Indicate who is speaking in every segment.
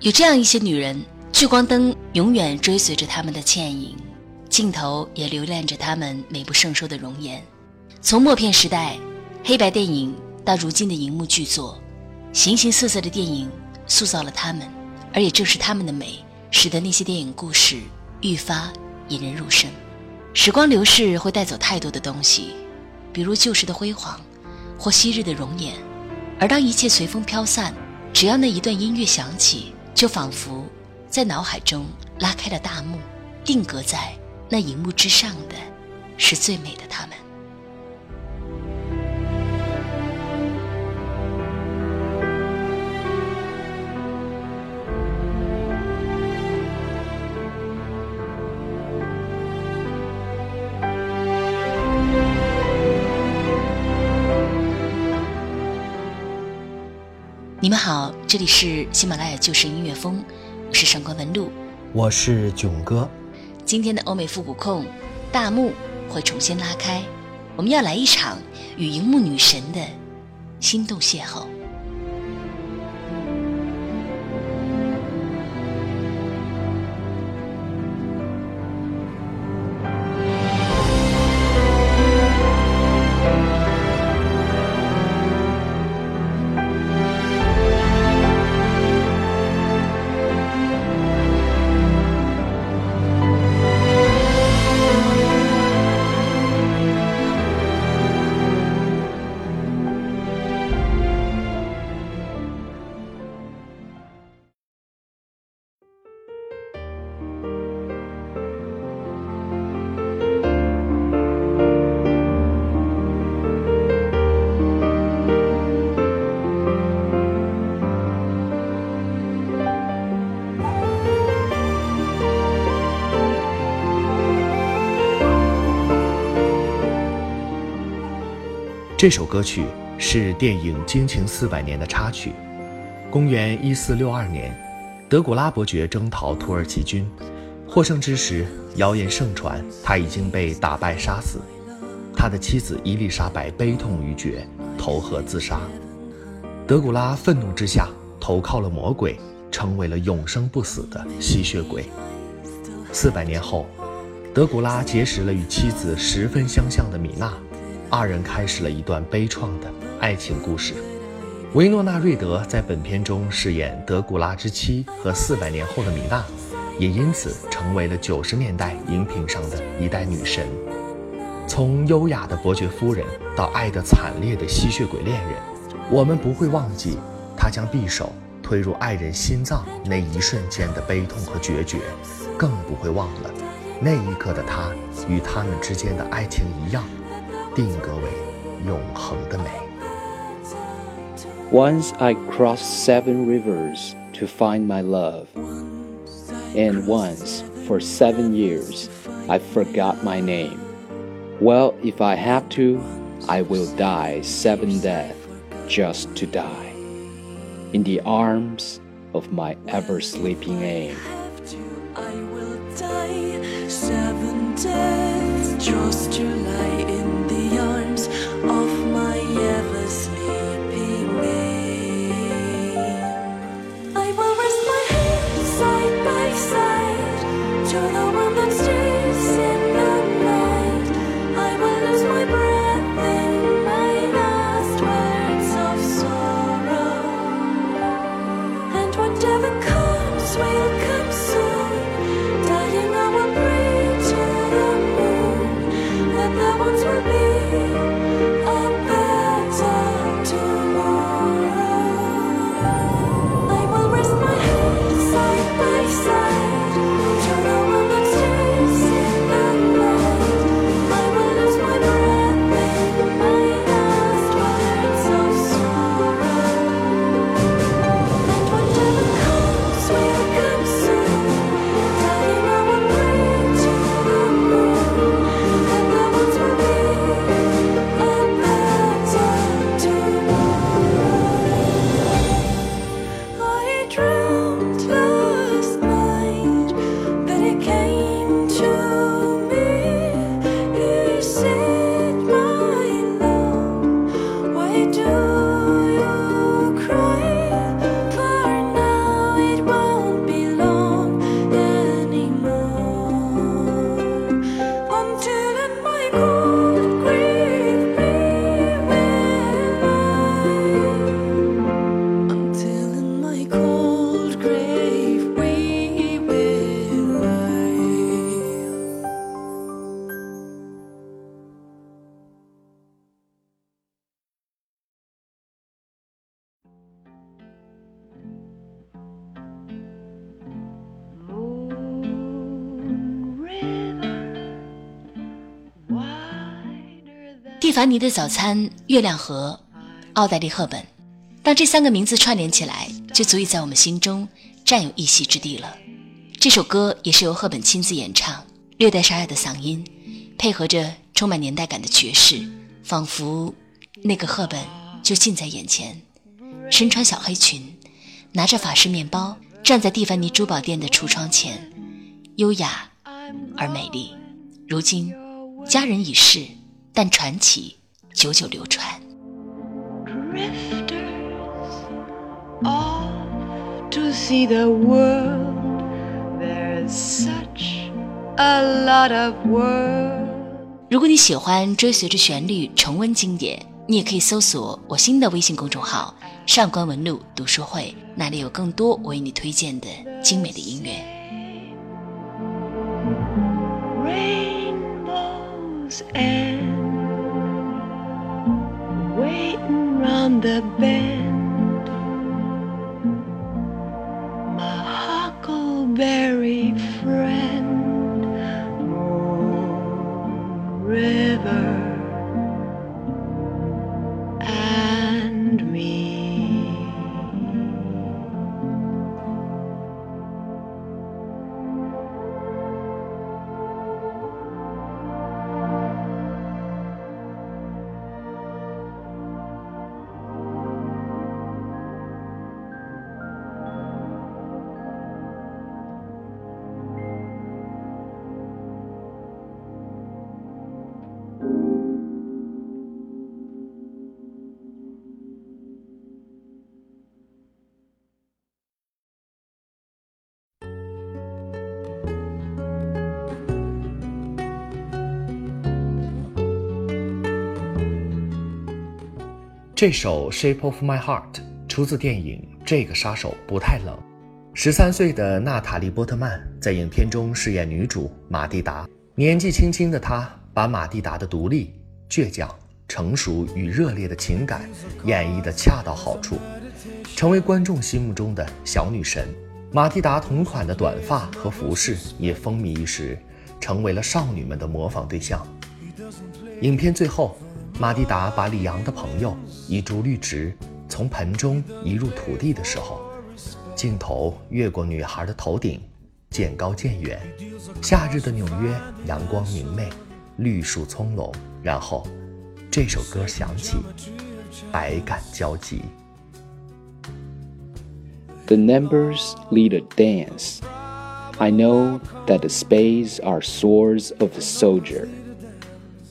Speaker 1: 有这样一些女人，聚光灯永远追随着她们的倩影，镜头也留恋着她们美不胜收的容颜。从默片时代、黑白电影到如今的荧幕巨作，形形色色的电影塑造了她们，而也正是她们的美，使得那些电影故事愈发引人入胜。时光流逝会带走太多的东西，比如旧时的辉煌，或昔日的容颜。而当一切随风飘散，只要那一段音乐响起。就仿佛在脑海中拉开了大幕，定格在那荧幕之上的，是最美的他们。你们好，这里是喜马拉雅旧时音乐风，我是上官文露，
Speaker 2: 我是囧哥。
Speaker 1: 今天的欧美复古控大幕会重新拉开，我们要来一场与荧幕女神的心动邂逅。
Speaker 2: 这首歌曲是电影《惊情四百年》的插曲。公元一四六二年，德古拉伯爵征讨土耳其军，获胜之时，谣言盛传他已经被打败杀死。他的妻子伊丽莎白悲痛欲绝，投河自杀。德古拉愤怒之下投靠了魔鬼，成为了永生不死的吸血鬼。四百年后，德古拉结识了与妻子十分相像的米娜。二人开始了一段悲怆的爱情故事。维诺纳·瑞德在本片中饰演德古拉之妻和四百年后的米娜，也因此成为了九十年代荧屏上的一代女神。从优雅的伯爵夫人到爱得惨烈的吸血鬼恋人，我们不会忘记她将匕首推入爱人心脏那一瞬间的悲痛和决绝，更不会忘了那一刻的她与他们之间的爱情一样。定格为永恒的美。
Speaker 3: Once I crossed seven rivers to find my love, and once for seven years I forgot my name. Well, if I have to, I will die seven deaths just to die in the arms of my ever sleeping aim. I will die seven deaths just to lie once we're
Speaker 1: be 凡尼的早餐、月亮河、奥黛丽·赫本，当这三个名字串联起来，就足以在我们心中占有一席之地了。这首歌也是由赫本亲自演唱，略带沙哑的嗓音，配合着充满年代感的爵士，仿佛那个赫本就近在眼前，身穿小黑裙，拿着法式面包，站在蒂凡尼珠宝店的橱窗前，优雅而美丽。如今，佳人已逝，但传奇久久流传。如果你喜欢追随着旋律重温经典，你也可以搜索我新的微信公众号“上官文露读书会”，那里有更多我为你推荐的精美的音乐。the bed.
Speaker 2: 这首《Shape of My Heart》出自电影《这个杀手不太冷》。十三岁的娜塔莉·波特曼在影片中饰演女主马蒂达。年纪轻轻的她，把马蒂达的独立、倔强、成熟与热烈的情感演绎得恰到好处，成为观众心目中的小女神。马蒂达同款的短发和服饰也风靡一时，成为了少女们的模仿对象。影片最后。马蒂达把里昂的朋友一株绿植从盆中移入土地的时候，镜头越过女孩的头顶，渐高渐远。夏日的纽约，阳光明媚，绿树葱茏。然后，这首歌响起，百感交集。
Speaker 4: The numbers lead a dance. I know that the spades are swords of the soldier.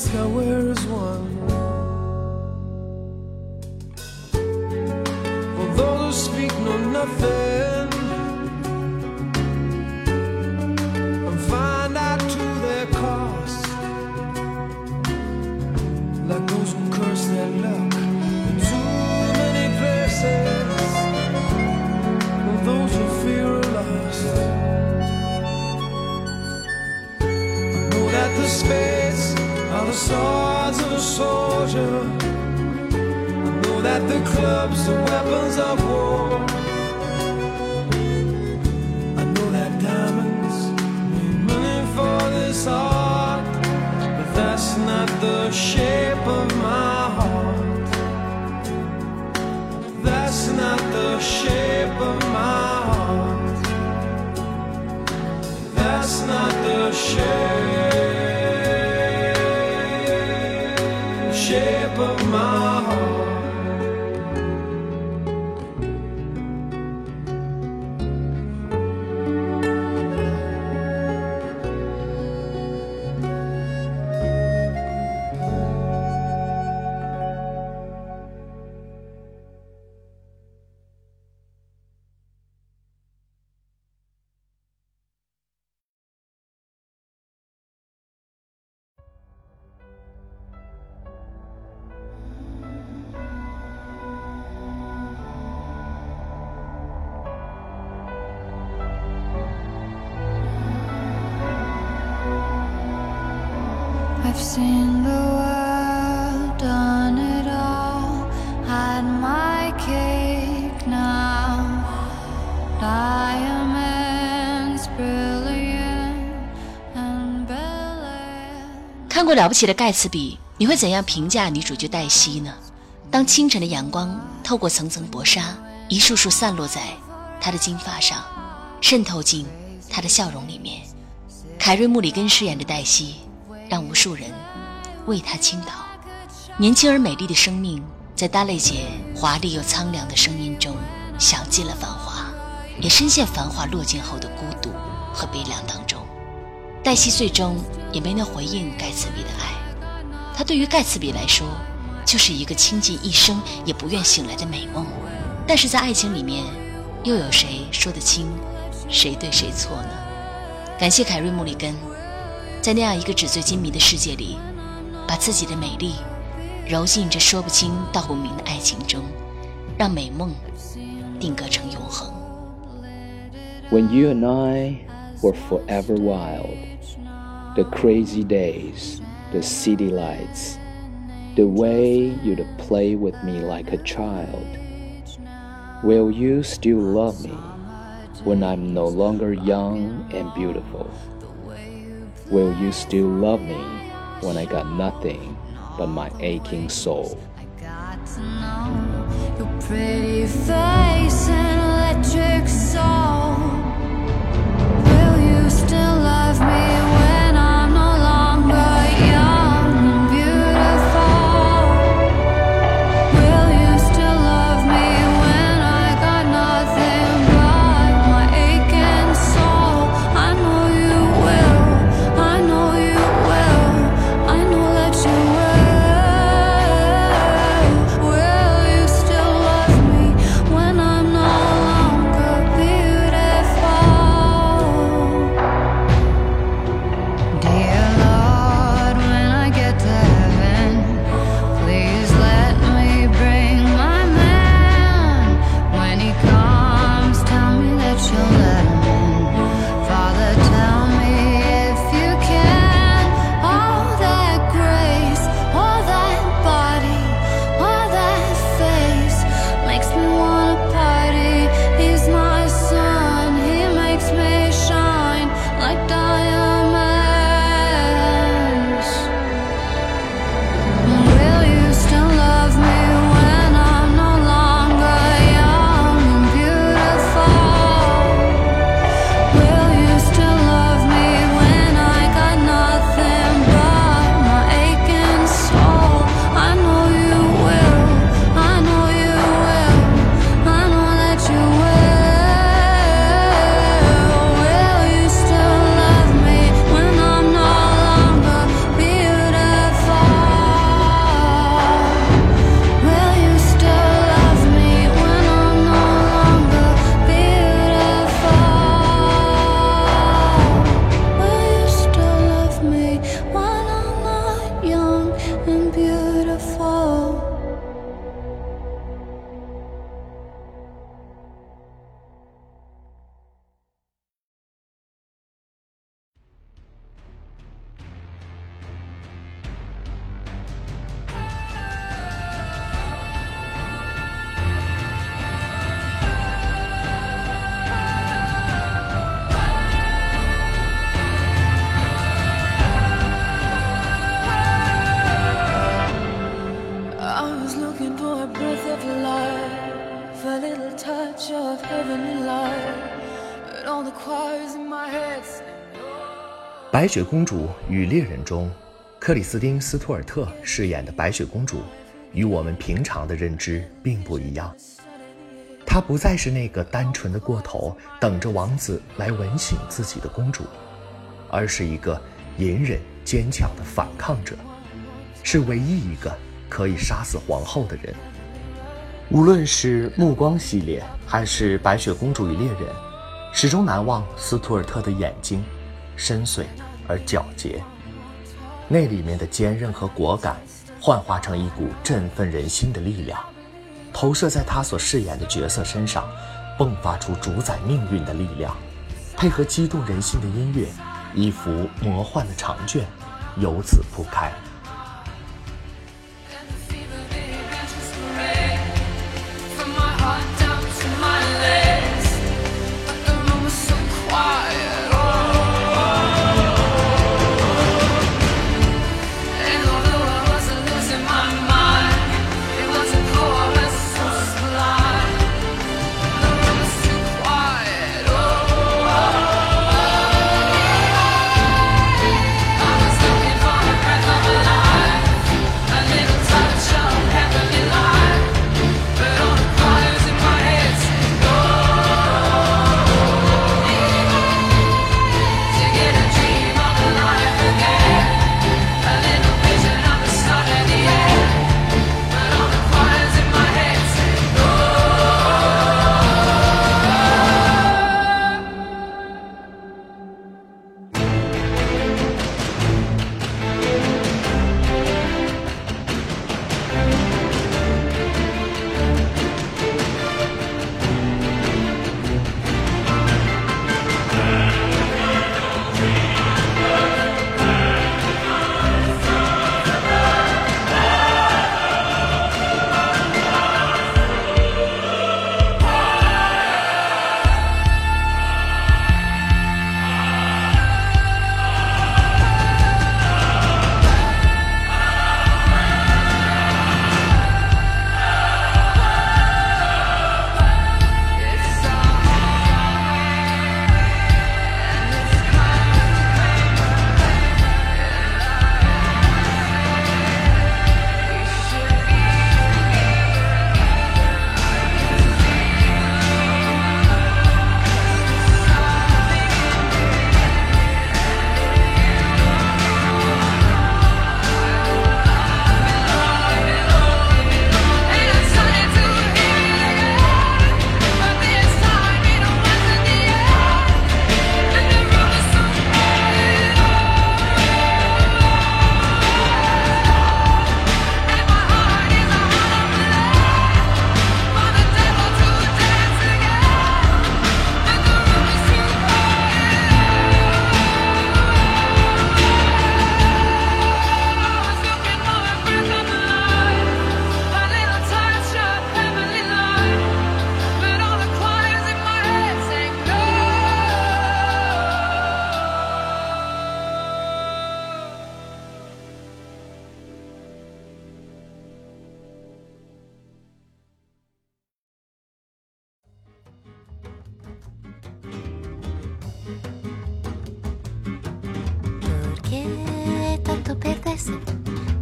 Speaker 4: ask her where is one.
Speaker 5: Seen the world, done it all, had my cake now. Diamonds brilliant and belle
Speaker 1: 看过《了不起的盖茨比》，你会怎样评价女主角黛西呢？当清晨的阳光透过层层薄纱，一束束散落在她的金发上，渗透进她的笑容里面，凯瑞·穆里根饰演的黛西，让无数人为他倾倒。年轻而美丽的生命，在达蕾姐华丽又苍凉的声音中，享尽了繁华，也深陷繁华落尽后的孤独和悲凉当中。黛西最终也没能回应盖茨比的爱，她对于盖茨比来说，就是一个倾尽一生也不愿醒来的美梦。但是在爱情里面，又有谁说得清谁对谁错呢？感谢凯瑞·穆里根，在那样一个纸醉金迷的世界里，把自己的美丽揉进这说不清道不明的爱情中，让美梦定格成永恒。
Speaker 3: When you and I were forever wild, the crazy days, the city lights, the way you'd play with me like a child. Will you still love me when I'm no longer young and beautiful? Will you still love me when I got nothing but my aching soul?
Speaker 5: Got to know your pretty face and electric soul.
Speaker 2: 白雪公主与猎人中，克里斯汀·斯图尔特饰演的白雪公主，与我们平常的认知并不一样。她不再是那个单纯的过头，等着王子来吻醒自己的公主，而是一个隐忍坚强的反抗者，是唯一一个可以杀死皇后的人。无论是《暮光》系列，还是《白雪公主与猎人》，始终难忘斯图尔特的眼睛，深邃而皎洁。那里面的坚韧和果敢，幻化成一股振奋人心的力量，投射在他所饰演的角色身上，迸发出主宰命运的力量。配合激动人心的音乐，一幅魔幻的长卷由此铺开。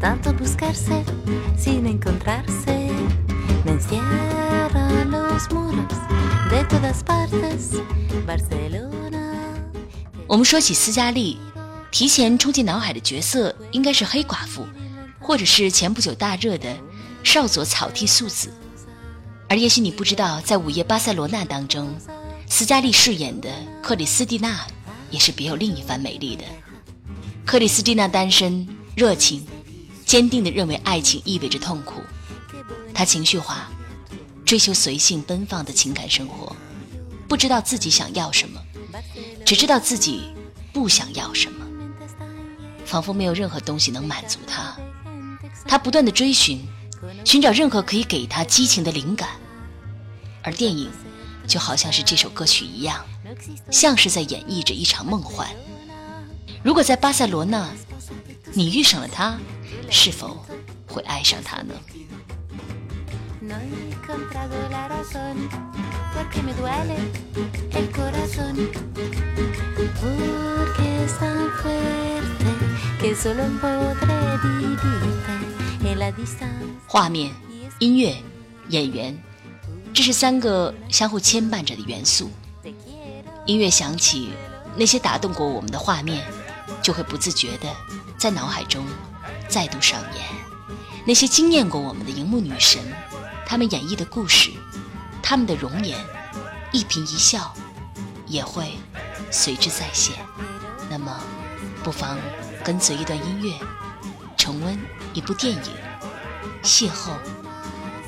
Speaker 6: Tanto buscarse si encontrarse? Me encierran los muros de todas partes, Barcelona.
Speaker 1: 我们说起斯嘉丽，提前冲进脑海的角色应该是黑寡妇，或者是前不久大热的少佐草剃素子。而也许你不知道，在《午夜巴塞罗那》当中，斯嘉丽饰演的克里斯蒂娜也是别有另一番美丽的。克里斯蒂娜单身、热情、坚定地认为爱情意味着痛苦。他情绪化，追求随性奔放的情感生活，不知道自己想要什么，只知道自己不想要什么，仿佛没有任何东西能满足他。他不断地追寻，寻找任何可以给他激情的灵感，而电影就好像是这首歌曲一样，像是在演绎着一场梦幻。如果在巴塞罗那，你遇上了他，是否会爱上他呢？画面、音乐、演员，这是三个相互牵绊着的元素。音乐响起，那些打动过我们的画面就会不自觉地在脑海中。再度上演；那些惊艳过我们的荧幕女神，她们演绎的故事，她们的容颜，一颦一笑，也会随之再现。那么，不妨跟随一段音乐，重温一部电影，邂逅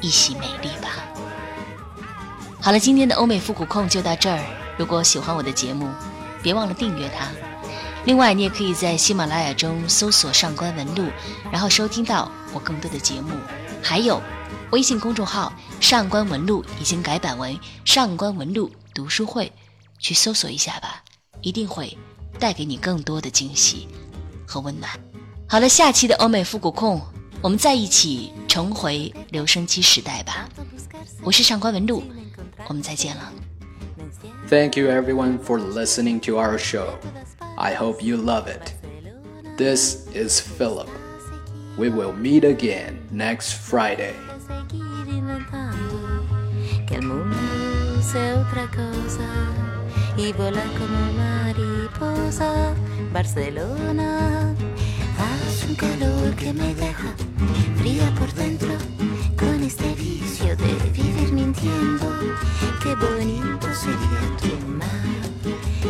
Speaker 1: 一袭美丽吧。好了，今天的欧美复古控就到这儿。如果喜欢我的节目，别忘了订阅它。另外，你也可以在喜马拉雅中搜索“上官文露”，然后收听到我更多的节目。还有微信公众号“上官文露”已经改版为“上官文露读书会”，去搜索一下吧，一定会带给你更多的惊喜和温暖。好了，下期的欧美复古控，我们再一起重回留声机时代吧。我是上官文
Speaker 6: 露
Speaker 1: 我们再见了。
Speaker 3: Thank you everyone for listening to our show. I hope you love it. This is Philip. We will meet again next Friday.
Speaker 6: y volar como mariposa. Barcelona hace un calor que me deja fría por dentro con este vicio de vivir mintiendo. Qué bonito sería tu mar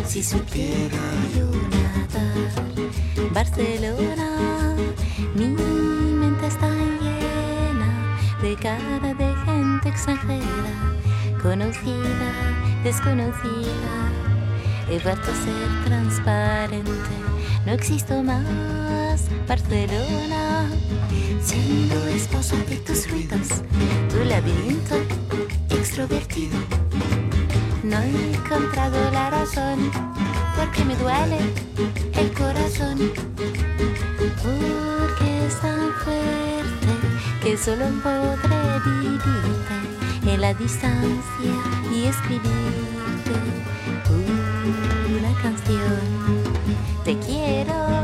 Speaker 6: si supiera yo nadar. Barcelona, mi mente está llena de cara de gente extranjera, conocida, desconocida. He vuelto a ser transparente, no existo más. Barcelona, siendo esposa de tus ruidos, tu laberinto extrovertido. No he encontrado la razón, porque me duele el corazón. Porque es tan fuerte que solo podré vivirte en la distancia y escribirte una canción. Te quiero